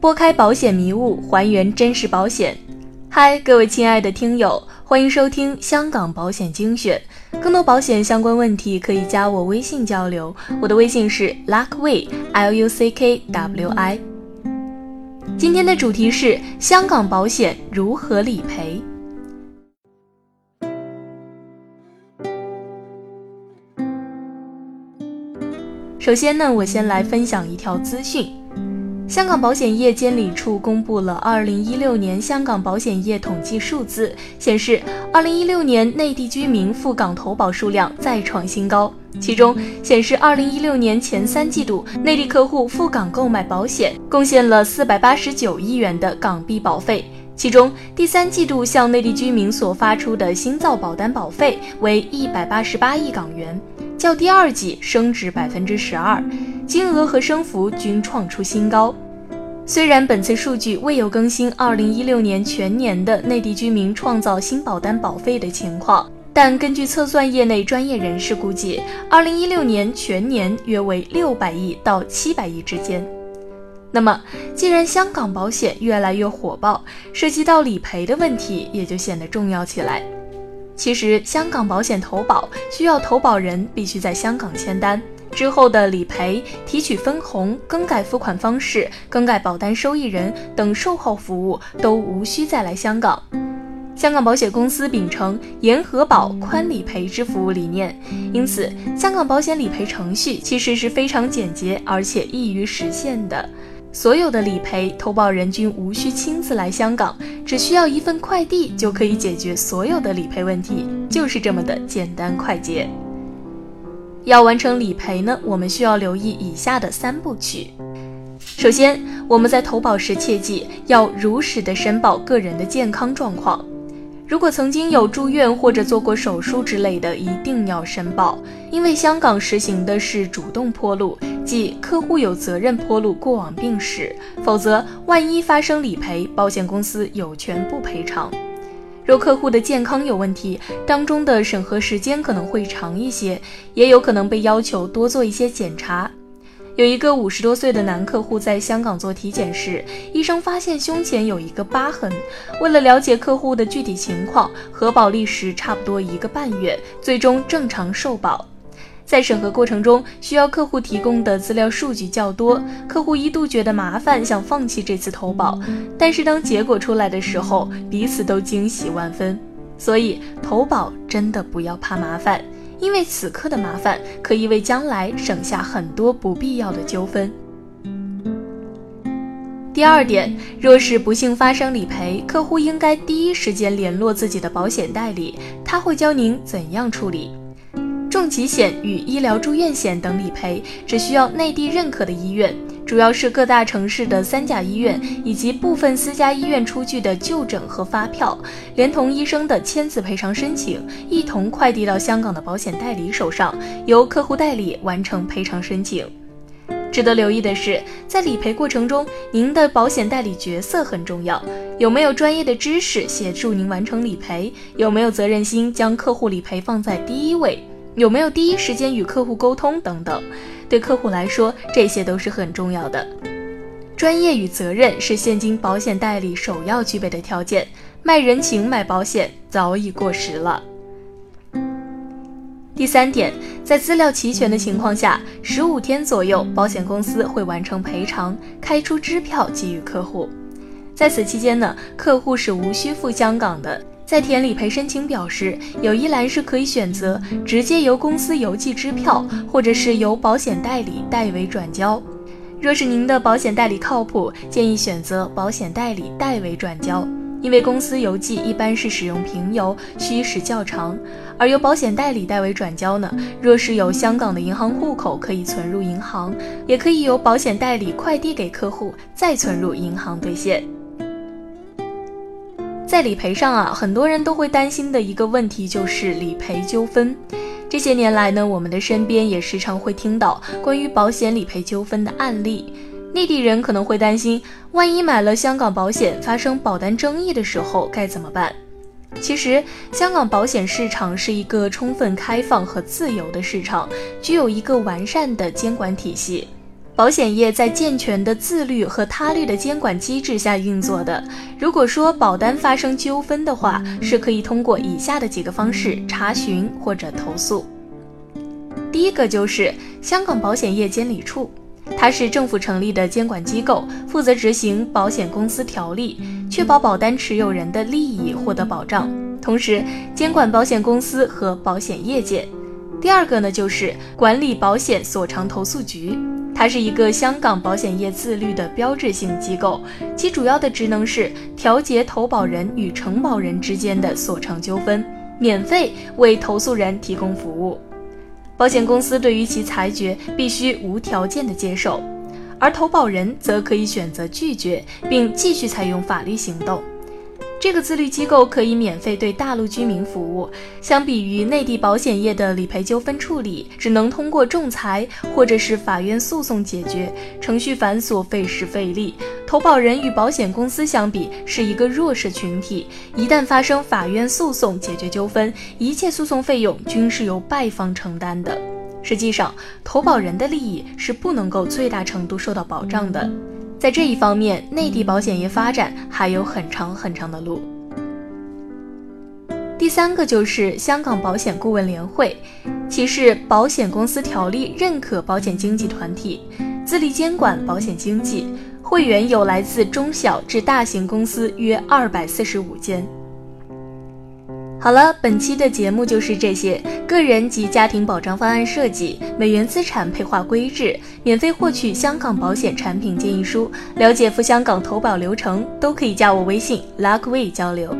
拨开保险迷雾，还原真实保险。嗨，各位亲爱的听友，欢迎收听香港保险精选。更多保险相关问题可以加我微信交流，我的微信是 luckway，l u c k w i。今天的主题是香港保险如何理赔。首先呢，我先来分享一条资讯。香港保险业监理处公布了二零一六年香港保险业统计数字，显示二零一六年内地居民赴港投保数量再创新高。其中显示，二零一六年前三季度内地客户赴港购买保险，贡献了四百八十九亿元的港币保费。其中第三季度向内地居民所发出的新造保单保费为一百八十八亿港元，较第二季升值百分之十二，金额和升幅均创出新高。虽然本次数据未有更新二零一六年全年的内地居民创造新保单保费的情况，但根据测算业内专业人士估计，二零一六年全年约为六百亿到七百亿之间。那么，既然香港保险越来越火爆，涉及到理赔的问题也就显得重要起来。其实，香港保险投保需要投保人必须在香港签单，之后的理赔、提取分红、更改付款方式、更改保单受益人等售后服务都无需再来香港。香港保险公司秉承严核保、宽理赔之服务理念，因此香港保险理赔程序其实是非常简洁而且易于实现的。所有的理赔投保人均无需亲自来香港，只需要一份快递就可以解决所有的理赔问题，就是这么的简单快捷。要完成理赔呢，我们需要留意以下的三部曲。首先，我们在投保时切记要如实的申报个人的健康状况。如果曾经有住院或者做过手术之类的，一定要申报，因为香港实行的是主动铺路，即客户有责任铺路过往病史，否则万一发生理赔，保险公司有权不赔偿。若客户的健康有问题，当中的审核时间可能会长一些，也有可能被要求多做一些检查。有一个五十多岁的男客户在香港做体检时，医生发现胸前有一个疤痕。为了了解客户的具体情况，核保历时差不多一个半月，最终正常受保。在审核过程中，需要客户提供的资料数据较多，客户一度觉得麻烦，想放弃这次投保。但是当结果出来的时候，彼此都惊喜万分。所以投保真的不要怕麻烦。因为此刻的麻烦可以为将来省下很多不必要的纠纷。第二点，若是不幸发生理赔，客户应该第一时间联络自己的保险代理，他会教您怎样处理。重疾险与医疗住院险等理赔，只需要内地认可的医院。主要是各大城市的三甲医院以及部分私家医院出具的就诊和发票，连同医生的签字赔偿申请，一同快递到香港的保险代理手上，由客户代理完成赔偿申请。值得留意的是，在理赔过程中，您的保险代理角色很重要，有没有专业的知识协助您完成理赔，有没有责任心将客户理赔放在第一位，有没有第一时间与客户沟通等等。对客户来说，这些都是很重要的。专业与责任是现今保险代理首要具备的条件，卖人情买保险早已过时了。第三点，在资料齐全的情况下，十五天左右，保险公司会完成赔偿，开出支票给予客户。在此期间呢，客户是无需赴香港的。在填理赔申请表时，有一栏是可以选择直接由公司邮寄支票，或者是由保险代理代为转交。若是您的保险代理靠谱，建议选择保险代理代为转交，因为公司邮寄一般是使用平邮，需时较长；而由保险代理代为转交呢，若是有香港的银行户口，可以存入银行，也可以由保险代理快递给客户，再存入银行兑现。在理赔上啊，很多人都会担心的一个问题就是理赔纠纷。这些年来呢，我们的身边也时常会听到关于保险理赔纠纷的案例。内地人可能会担心，万一买了香港保险发生保单争议的时候该怎么办？其实，香港保险市场是一个充分开放和自由的市场，具有一个完善的监管体系。保险业在健全的自律和他律的监管机制下运作的。如果说保单发生纠纷的话，是可以通过以下的几个方式查询或者投诉。第一个就是香港保险业监理处，它是政府成立的监管机构，负责执行保险公司条例，确保保单持有人的利益获得保障，同时监管保险公司和保险业界。第二个呢，就是管理保险索偿投诉局。它是一个香港保险业自律的标志性机构，其主要的职能是调节投保人与承保人之间的所偿纠纷，免费为投诉人提供服务。保险公司对于其裁决必须无条件的接受，而投保人则可以选择拒绝，并继续采用法律行动。这个自律机构可以免费对大陆居民服务。相比于内地保险业的理赔纠纷处理，只能通过仲裁或者是法院诉讼解决，程序繁琐、费时费力。投保人与保险公司相比是一个弱势群体，一旦发生法院诉讼解决纠纷，一切诉讼费用均是由败方承担的。实际上，投保人的利益是不能够最大程度受到保障的。在这一方面，内地保险业发展还有很长很长的路。第三个就是香港保险顾问联会，其是保险公司条例认可保险经纪团体，自立监管保险经纪，会员有来自中小至大型公司约二百四十五间。好了，本期的节目就是这些。个人及家庭保障方案设计、美元资产配划规制，免费获取香港保险产品建议书，了解赴香港投保流程，都可以加我微信 Luckway 交流。